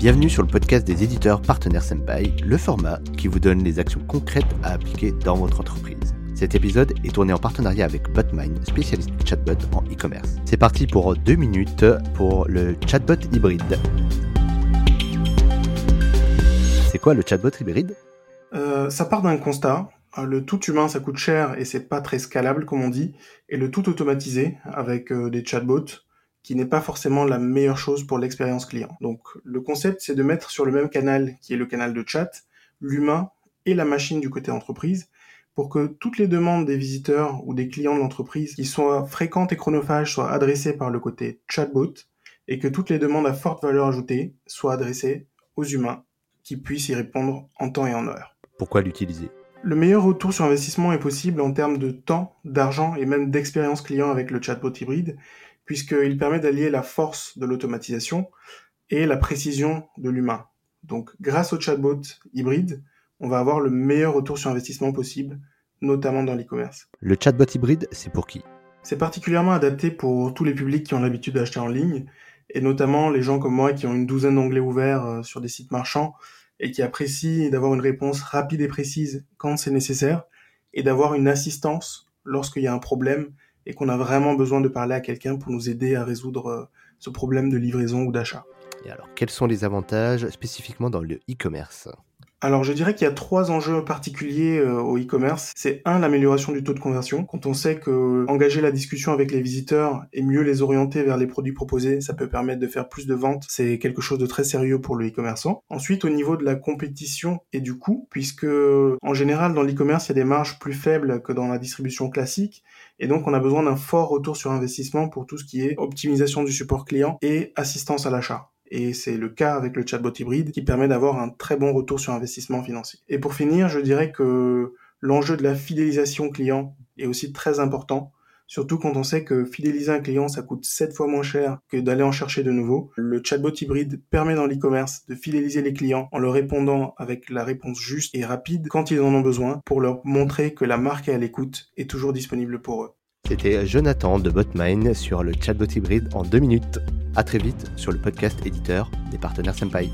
Bienvenue sur le podcast des éditeurs partenaires Senpai, le format qui vous donne les actions concrètes à appliquer dans votre entreprise. Cet épisode est tourné en partenariat avec Botmine, spécialiste chatbot en e-commerce. C'est parti pour deux minutes pour le chatbot hybride. C'est quoi le chatbot hybride? Euh, Ça part d'un constat. Euh, le tout humain, ça coûte cher et c'est pas très scalable, comme on dit. Et le tout automatisé, avec euh, des chatbots, qui n'est pas forcément la meilleure chose pour l'expérience client. Donc le concept, c'est de mettre sur le même canal, qui est le canal de chat, l'humain et la machine du côté entreprise, pour que toutes les demandes des visiteurs ou des clients de l'entreprise qui soient fréquentes et chronophages soient adressées par le côté chatbot, et que toutes les demandes à forte valeur ajoutée soient adressées aux humains qui puissent y répondre en temps et en heure. Pourquoi l'utiliser? Le meilleur retour sur investissement est possible en termes de temps, d'argent et même d'expérience client avec le chatbot hybride, puisqu'il permet d'allier la force de l'automatisation et la précision de l'humain. Donc grâce au chatbot hybride, on va avoir le meilleur retour sur investissement possible, notamment dans l'e-commerce. Le chatbot hybride, c'est pour qui? C'est particulièrement adapté pour tous les publics qui ont l'habitude d'acheter en ligne, et notamment les gens comme moi qui ont une douzaine d'onglets ouverts euh, sur des sites marchands et qui apprécient d'avoir une réponse rapide et précise quand c'est nécessaire, et d'avoir une assistance lorsqu'il y a un problème et qu'on a vraiment besoin de parler à quelqu'un pour nous aider à résoudre euh, ce problème de livraison ou d'achat. Et alors, quels sont les avantages spécifiquement dans le e-commerce? Alors je dirais qu'il y a trois enjeux particuliers euh, au e-commerce. C'est un, l'amélioration du taux de conversion. Quand on sait que engager la discussion avec les visiteurs et mieux les orienter vers les produits proposés, ça peut permettre de faire plus de ventes. C'est quelque chose de très sérieux pour le e-commerçant. Ensuite, au niveau de la compétition et du coût, puisque en général dans l'e-commerce, il y a des marges plus faibles que dans la distribution classique. Et donc, on a besoin d'un fort retour sur investissement pour tout ce qui est optimisation du support client et assistance à l'achat et c'est le cas avec le chatbot hybride qui permet d'avoir un très bon retour sur investissement financier. Et pour finir, je dirais que l'enjeu de la fidélisation client est aussi très important, surtout quand on sait que fidéliser un client, ça coûte 7 fois moins cher que d'aller en chercher de nouveau. Le chatbot hybride permet dans l'e-commerce de fidéliser les clients en leur répondant avec la réponse juste et rapide quand ils en ont besoin pour leur montrer que la marque est à l'écoute est toujours disponible pour eux. C'était Jonathan de Botmine sur le chatbot hybride en deux minutes. A très vite sur le podcast éditeur des partenaires Senpai.